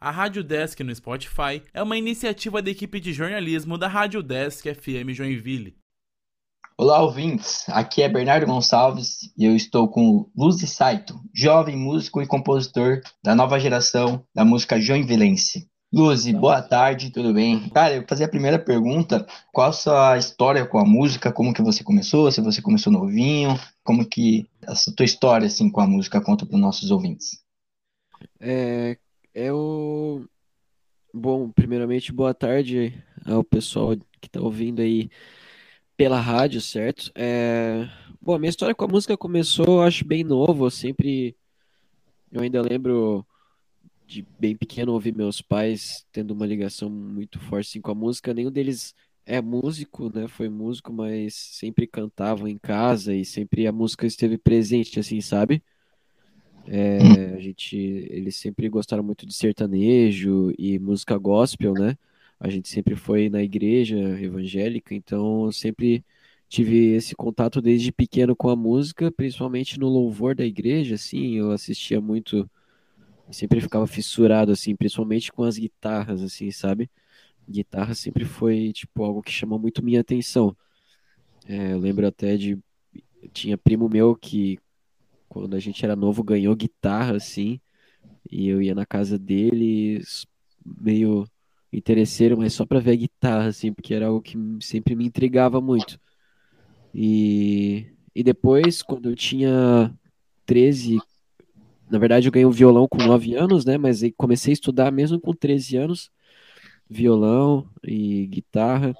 A Rádio Desk no Spotify é uma iniciativa da equipe de jornalismo da Rádio Desk FM Joinville. Olá, ouvintes. Aqui é Bernardo Gonçalves e eu estou com Luzi Saito, jovem músico e compositor da nova geração da música joinvilense. Luzi, boa tarde, tudo bem? Cara, eu vou fazer a primeira pergunta. Qual a sua história com a música? Como que você começou? Se você começou novinho? Como que essa tua história assim com a música conta para os nossos ouvintes? É, eu. Bom, primeiramente, boa tarde ao pessoal que está ouvindo aí pela rádio, certo? É... Bom, a minha história com a música começou, acho, bem novo. Eu sempre. Eu ainda lembro de bem pequeno ouvir meus pais tendo uma ligação muito forte assim, com a música. Nenhum deles é músico, né? Foi músico, mas sempre cantavam em casa e sempre a música esteve presente, assim, sabe? É, a gente, eles sempre gostaram muito de sertanejo e música gospel, né? A gente sempre foi na igreja evangélica, então eu sempre tive esse contato desde pequeno com a música, principalmente no louvor da igreja, assim, eu assistia muito, sempre ficava fissurado, assim, principalmente com as guitarras, assim, sabe? Guitarra sempre foi, tipo, algo que chamou muito minha atenção. É, eu lembro até de, tinha primo meu que quando a gente era novo, ganhou guitarra, assim, e eu ia na casa dele, meio interesseiro, mas só pra ver a guitarra, assim, porque era algo que sempre me intrigava muito. E, e depois, quando eu tinha 13, na verdade eu ganhei um violão com 9 anos, né, mas aí comecei a estudar mesmo com 13 anos, violão e guitarra,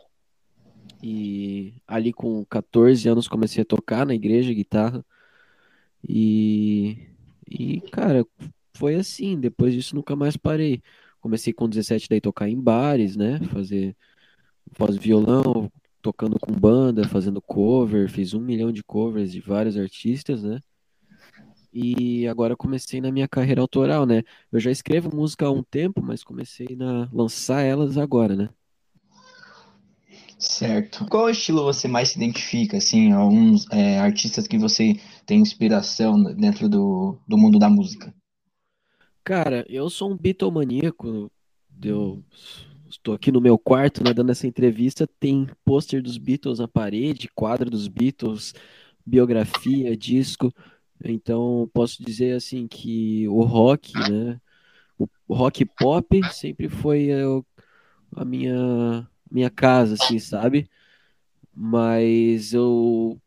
e ali com 14 anos comecei a tocar na igreja guitarra, e, e, cara, foi assim. Depois disso, nunca mais parei. Comecei com 17 daí tocar em bares, né? Fazer voz violão, tocando com banda, fazendo cover. Fiz um milhão de covers de vários artistas, né? E agora comecei na minha carreira autoral, né? Eu já escrevo música há um tempo, mas comecei a lançar elas agora, né? Certo. Qual estilo você mais se identifica, assim, alguns é, artistas que você tem inspiração dentro do, do mundo da música? Cara, eu sou um bitomaníaco, eu estou aqui no meu quarto, né, dando essa entrevista, tem pôster dos Beatles na parede, quadro dos Beatles, biografia, disco, então posso dizer, assim, que o rock, né, o rock pop sempre foi a minha minha casa, assim, sabe? Mas eu,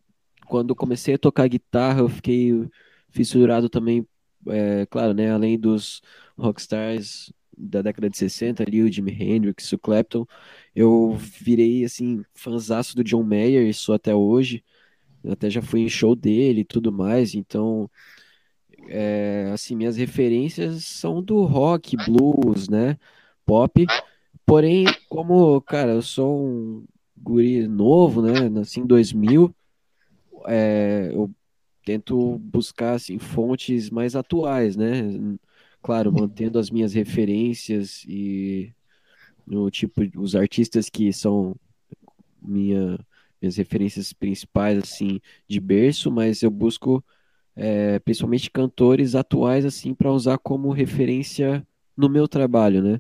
quando comecei a tocar guitarra, eu fiquei fissurado também, é, claro, né? Além dos rockstars da década de 60 ali, o Jimi Hendrix, o Clapton, eu virei, assim, fanzaço do John Mayer, isso até hoje. Eu até já fui em show dele e tudo mais, então... É, assim, minhas referências são do rock, blues, né? Pop, Porém, como, cara, eu sou um guri novo, né? Nasci em 2000, é, eu tento buscar, assim, fontes mais atuais, né? Claro, mantendo as minhas referências e no tipo, os artistas que são minha, minhas referências principais, assim, de berço, mas eu busco é, principalmente cantores atuais, assim, para usar como referência no meu trabalho, né?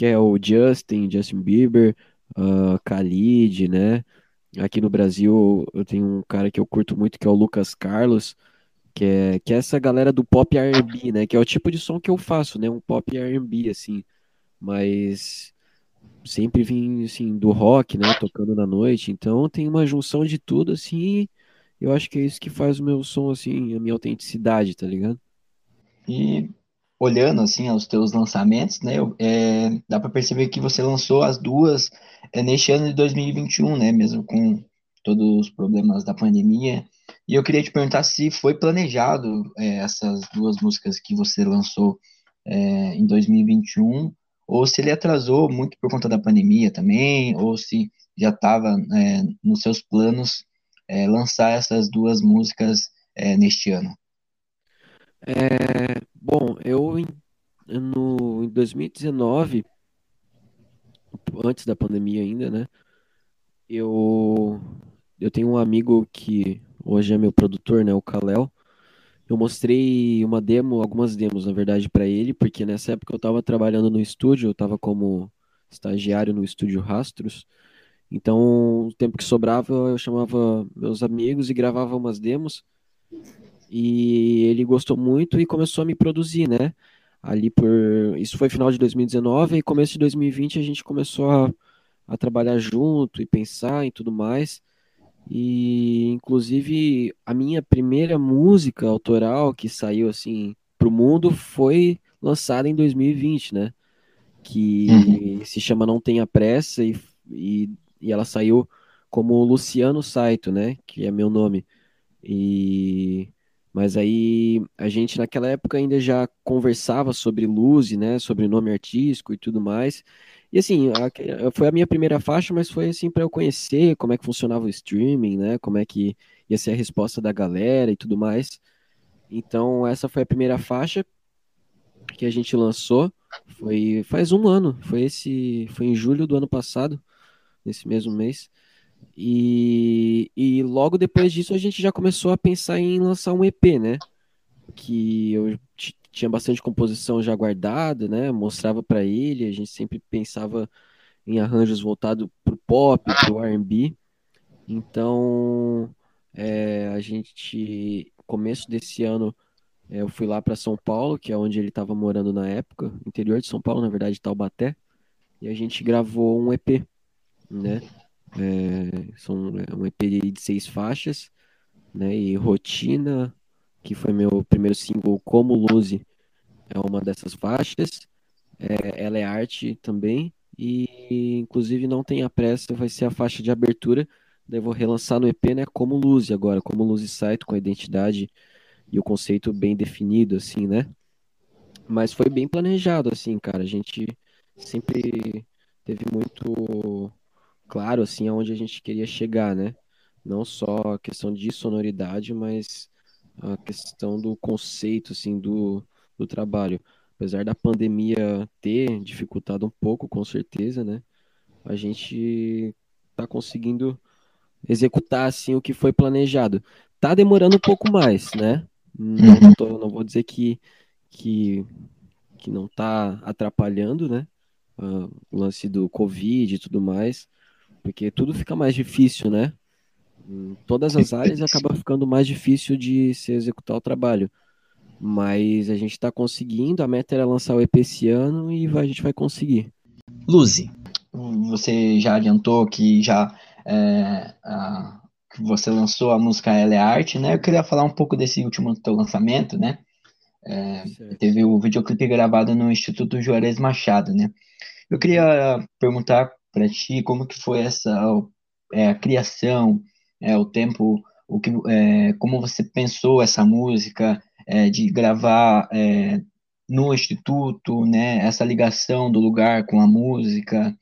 Que é o Justin, Justin Bieber, uh, Khalid, né? Aqui no Brasil eu tenho um cara que eu curto muito que é o Lucas Carlos, que é, que é essa galera do pop R&B, né? Que é o tipo de som que eu faço, né? Um pop R&B, assim. Mas sempre vim, assim, do rock, né? Tocando na noite. Então tem uma junção de tudo, assim. Eu acho que é isso que faz o meu som, assim, a minha autenticidade, tá ligado? E olhando assim aos teus lançamentos, né, é, dá para perceber que você lançou as duas é, neste ano de 2021, né, mesmo com todos os problemas da pandemia. E eu queria te perguntar se foi planejado é, essas duas músicas que você lançou é, em 2021, ou se ele atrasou muito por conta da pandemia também, ou se já estava é, nos seus planos é, lançar essas duas músicas neste ano. É, bom, eu em, no, em 2019, antes da pandemia ainda, né? Eu, eu tenho um amigo que hoje é meu produtor, né? O Kalel. eu mostrei uma demo, algumas demos, na verdade, para ele, porque nessa época eu estava trabalhando no estúdio, eu estava como estagiário no estúdio Rastros. Então, o tempo que sobrava, eu chamava meus amigos e gravava umas demos. E ele gostou muito e começou a me produzir, né? Ali por. Isso foi final de 2019 e começo de 2020 a gente começou a, a trabalhar junto e pensar e tudo mais. E inclusive a minha primeira música autoral que saiu assim pro mundo foi lançada em 2020, né? Que uhum. se chama Não Tenha Pressa e, e, e ela saiu como Luciano Saito, né? Que é meu nome. E mas aí a gente naquela época ainda já conversava sobre Luzi, né? Sobre nome artístico e tudo mais. E assim, a, foi a minha primeira faixa, mas foi assim para eu conhecer como é que funcionava o streaming, né? Como é que ia ser a resposta da galera e tudo mais. Então, essa foi a primeira faixa que a gente lançou. Foi faz um ano, foi esse, foi em julho do ano passado, nesse mesmo mês. E, e logo depois disso a gente já começou a pensar em lançar um EP, né? Que eu tinha bastante composição já guardada, né? Mostrava para ele, a gente sempre pensava em arranjos voltados para o pop, para o R&B. Então, é, a gente, começo desse ano, é, eu fui lá para São Paulo, que é onde ele estava morando na época, interior de São Paulo, na verdade, Taubaté, e a gente gravou um EP, né? É, são é um EP de seis faixas, né? E Rotina, que foi meu primeiro single como Luzi, é uma dessas faixas. É, ela é arte também. E inclusive não tenha pressa, vai ser a faixa de abertura. Daí vou relançar no EP, né? Como Luzi agora, como Luzi Site, com a identidade e o conceito bem definido, assim, né? Mas foi bem planejado, assim, cara. A gente sempre teve muito claro, assim, aonde a gente queria chegar, né? Não só a questão de sonoridade, mas a questão do conceito assim do, do trabalho. Apesar da pandemia ter dificultado um pouco, com certeza, né? A gente está conseguindo executar assim o que foi planejado. Tá demorando um pouco mais, né? Não, uhum. tô, não vou dizer que, que, que não está atrapalhando, né? Uh, o lance do Covid e tudo mais, porque tudo fica mais difícil, né? Em todas as áreas acaba ficando mais difícil de se executar o trabalho. Mas a gente está conseguindo, a meta era lançar o EP esse ano e a gente vai conseguir. Luzi, você já adiantou que já é, a, que você lançou a música Ela é Arte, né? Eu queria falar um pouco desse último teu lançamento, né? É, teve o videoclipe gravado no Instituto Juarez Machado, né? Eu queria perguntar para ti? Como que foi essa é, a criação, é, o tempo, o que, é, como você pensou essa música, é, de gravar é, no instituto, né, essa ligação do lugar com a música,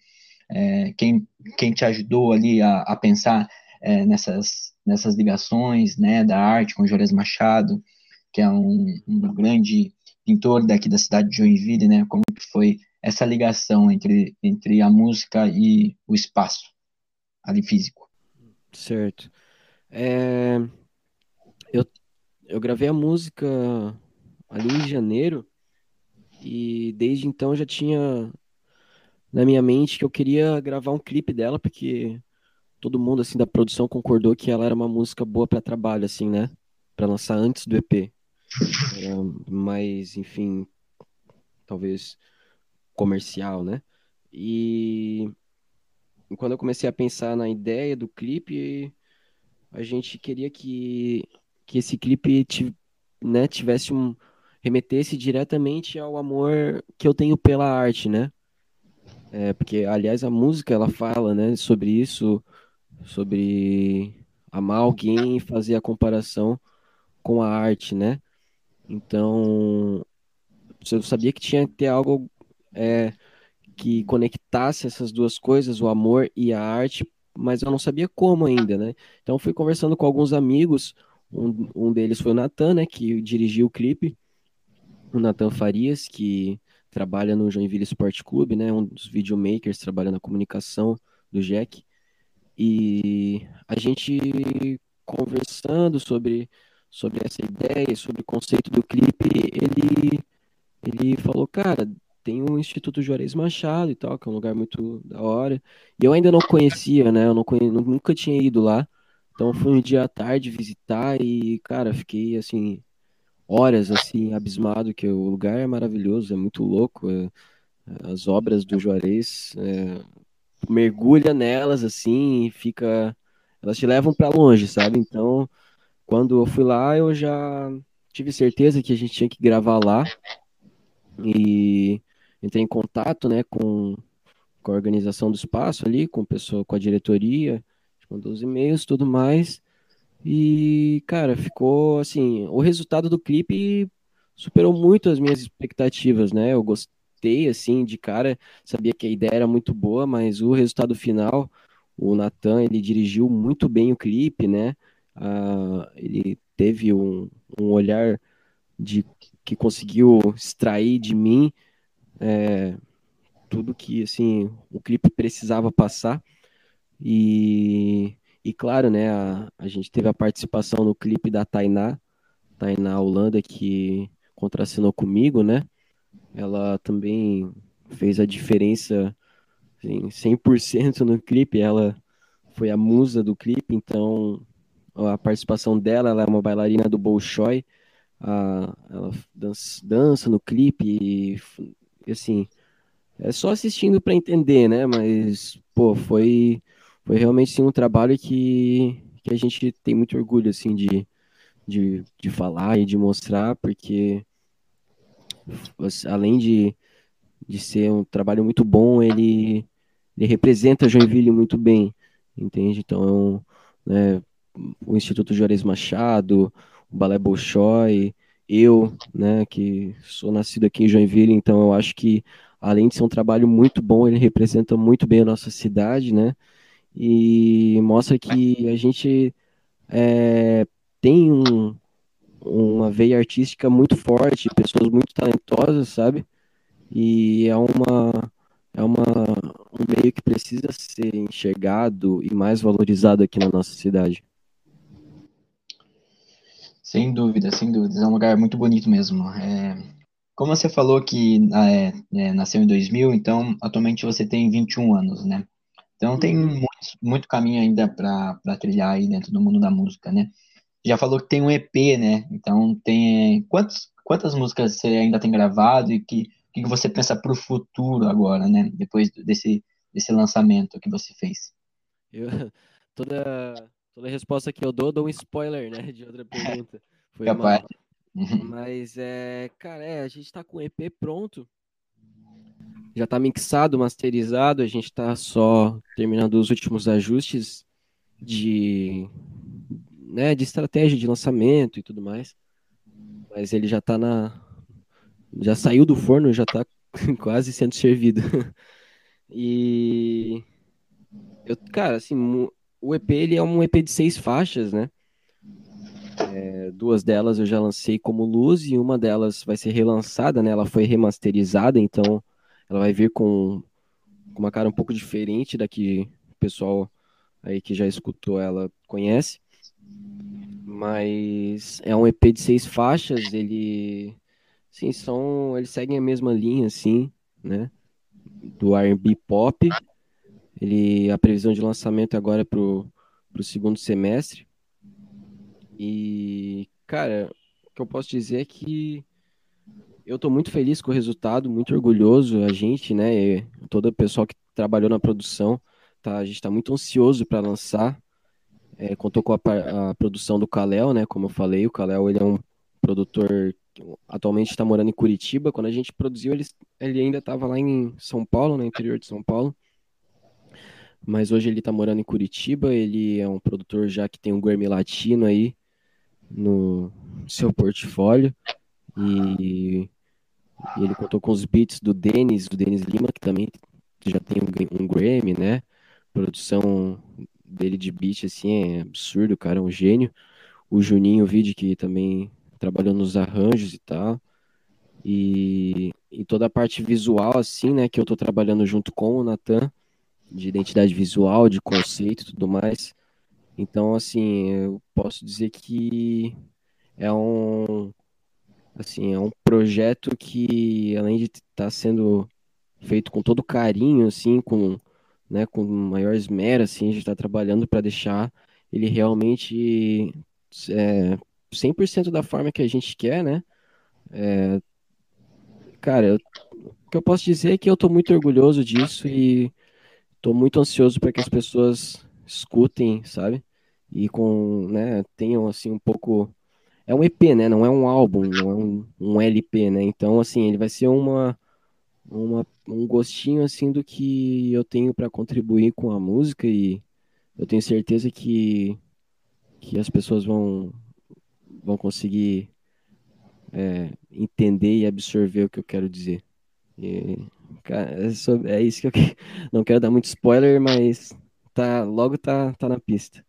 é, quem, quem te ajudou ali a, a pensar é, nessas, nessas ligações, né, da arte com Juarez Machado, que é um, um grande pintor daqui da cidade de Joinville, né, como que foi essa ligação entre, entre a música e o espaço ali físico. Certo. É, eu, eu gravei a música ali em janeiro e desde então já tinha na minha mente que eu queria gravar um clipe dela porque todo mundo assim da produção concordou que ela era uma música boa para trabalho assim, né? Para lançar antes do EP. É, mas enfim, talvez comercial, né? E quando eu comecei a pensar na ideia do clipe, a gente queria que, que esse clipe né, tivesse um remetesse diretamente ao amor que eu tenho pela arte, né? É, porque aliás a música ela fala, né, sobre isso, sobre amar alguém e fazer a comparação com a arte, né? Então, eu sabia que tinha que ter algo é, que conectasse essas duas coisas, o amor e a arte, mas eu não sabia como ainda, né? Então fui conversando com alguns amigos, um, um deles foi o Natan, né, que dirigiu o clipe, o Natan Farias, que trabalha no Joinville Sport Clube, né, um dos videomakers, trabalha na comunicação do Jack, e a gente conversando sobre, sobre essa ideia, sobre o conceito do clipe, ele, ele falou, cara, tem o Instituto Juarez Machado e tal, que é um lugar muito da hora. E eu ainda não conhecia, né? Eu não conhe... nunca tinha ido lá. Então fui um dia à tarde visitar e, cara, fiquei assim, horas assim, abismado, que o lugar é maravilhoso, é muito louco. É... As obras do Juarez, é... mergulha nelas assim e fica. Elas te levam para longe, sabe? Então, quando eu fui lá, eu já tive certeza que a gente tinha que gravar lá. E entrei em contato, né, com, com a organização do espaço ali, com o pessoal, com a diretoria, mandou os e-mails, tudo mais. E, cara, ficou assim, o resultado do clipe superou muito as minhas expectativas, né? Eu gostei assim de cara, sabia que a ideia era muito boa, mas o resultado final, o Nathan, ele dirigiu muito bem o clipe, né? Ah, ele teve um, um olhar de que conseguiu extrair de mim é, tudo que assim o clipe precisava passar. E, e claro né a, a gente teve a participação no clipe da Tainá Tainá Holanda que contracenou comigo né? Ela também fez a diferença assim, 100% no clipe. Ela foi a musa do clipe então a participação dela ela é uma bailarina do Bolshoi. A, ela dança, dança no clipe e assim, é só assistindo para entender, né? Mas, pô, foi, foi realmente sim, um trabalho que, que a gente tem muito orgulho, assim, de, de, de falar e de mostrar, porque além de, de ser um trabalho muito bom, ele, ele representa Joinville muito bem, entende? Então, né, o Instituto Juarez Machado, o Balé Bolshoi, eu, né, que sou nascido aqui em Joinville, então eu acho que além de ser um trabalho muito bom, ele representa muito bem a nossa cidade, né? E mostra que a gente é, tem um, uma veia artística muito forte, pessoas muito talentosas, sabe? E é uma é uma um meio que precisa ser enxergado e mais valorizado aqui na nossa cidade. Sem dúvida, sem dúvida. É um lugar muito bonito mesmo. É, como você falou que é, é, nasceu em 2000, então atualmente você tem 21 anos, né? Então tem uhum. muito, muito caminho ainda para trilhar aí dentro do mundo da música, né? Já falou que tem um EP, né? Então tem quantos, quantas músicas você ainda tem gravado e que que você pensa para o futuro agora, né? Depois desse desse lançamento que você fez. Eu, toda Toda resposta que eu dou, dou um spoiler, né? De outra pergunta. Foi Capaz. Mas, é, cara, é, a gente tá com o EP pronto. Já tá mixado, masterizado. A gente tá só terminando os últimos ajustes de, né, de estratégia de lançamento e tudo mais. Mas ele já tá na. Já saiu do forno, já tá quase sendo servido. e. Eu, cara, assim, o EP ele é um EP de seis faixas, né? É, duas delas eu já lancei como luz e uma delas vai ser relançada, né? Ela foi remasterizada, então ela vai vir com, uma cara um pouco diferente da que o pessoal aí que já escutou ela conhece. Mas é um EP de seis faixas, ele sim, são, eles seguem a mesma linha assim, né? Do R&B pop ele, a previsão de lançamento agora é pro, pro segundo semestre. E, cara, o que eu posso dizer é que eu estou muito feliz com o resultado, muito orgulhoso, a gente, né, todo o pessoal que trabalhou na produção, tá, a gente está muito ansioso para lançar. É, contou com a, a, produção do Kalel, né, como eu falei, o Kalel ele é um produtor que atualmente está morando em Curitiba. Quando a gente produziu, ele, ele ainda estava lá em São Paulo, no interior de São Paulo mas hoje ele está morando em Curitiba. Ele é um produtor já que tem um Grammy Latino aí no seu portfólio. E, e ele contou com os beats do Denis, do Denis Lima, que também já tem um, um Grammy, né? produção dele de beat, assim, é absurdo, cara, é um gênio. O Juninho Vide, que também trabalhou nos arranjos e tal. E, e toda a parte visual, assim, né, que eu tô trabalhando junto com o Natan de identidade visual, de conceito e tudo mais. Então, assim, eu posso dizer que é um assim, é um projeto que além de estar tá sendo feito com todo carinho, assim, com, né, com maior esmero, assim, a gente está trabalhando para deixar ele realmente é, 100% da forma que a gente quer, né? É, cara, eu, o que eu posso dizer é que eu estou muito orgulhoso disso e estou muito ansioso para que as pessoas escutem, sabe? E com, né, tenham assim um pouco é um EP, né? Não é um álbum, não é um, um LP, né? Então, assim, ele vai ser uma, uma um gostinho assim do que eu tenho para contribuir com a música e eu tenho certeza que que as pessoas vão vão conseguir é, entender e absorver o que eu quero dizer. E, cara, é, é, isso que eu não quero dar muito spoiler, mas tá logo tá tá na pista.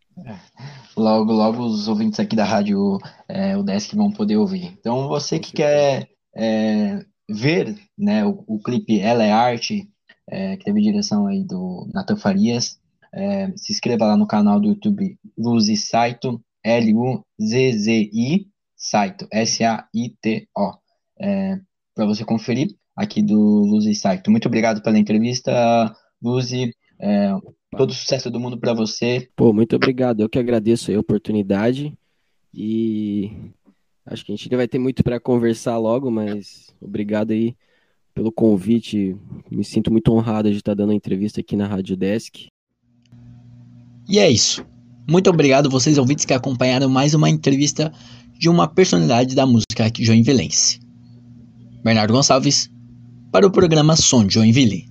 Logo, logo os ouvintes aqui da rádio é, o Desk vão poder ouvir. Então, você que quer é, ver né, o, o, clipe Ela é Arte, é, que teve direção aí do Nathan Farias, é, se inscreva lá no canal do YouTube Luzi Saito, L-U-Z-Z-I, Saito, S-A-I-T-O, é, para você conferir aqui do Luzi Saito. Muito obrigado pela entrevista, Luzi. É, todo sucesso do mundo para você. Pô, muito obrigado. Eu que agradeço a oportunidade e acho que a gente vai ter muito para conversar logo, mas obrigado aí pelo convite. Me sinto muito honrado de estar dando a entrevista aqui na Rádio Desk. E é isso. Muito obrigado vocês ouvintes que acompanharam mais uma entrevista de uma personalidade da música joinvilense. Bernardo Gonçalves para o programa Som Joinville.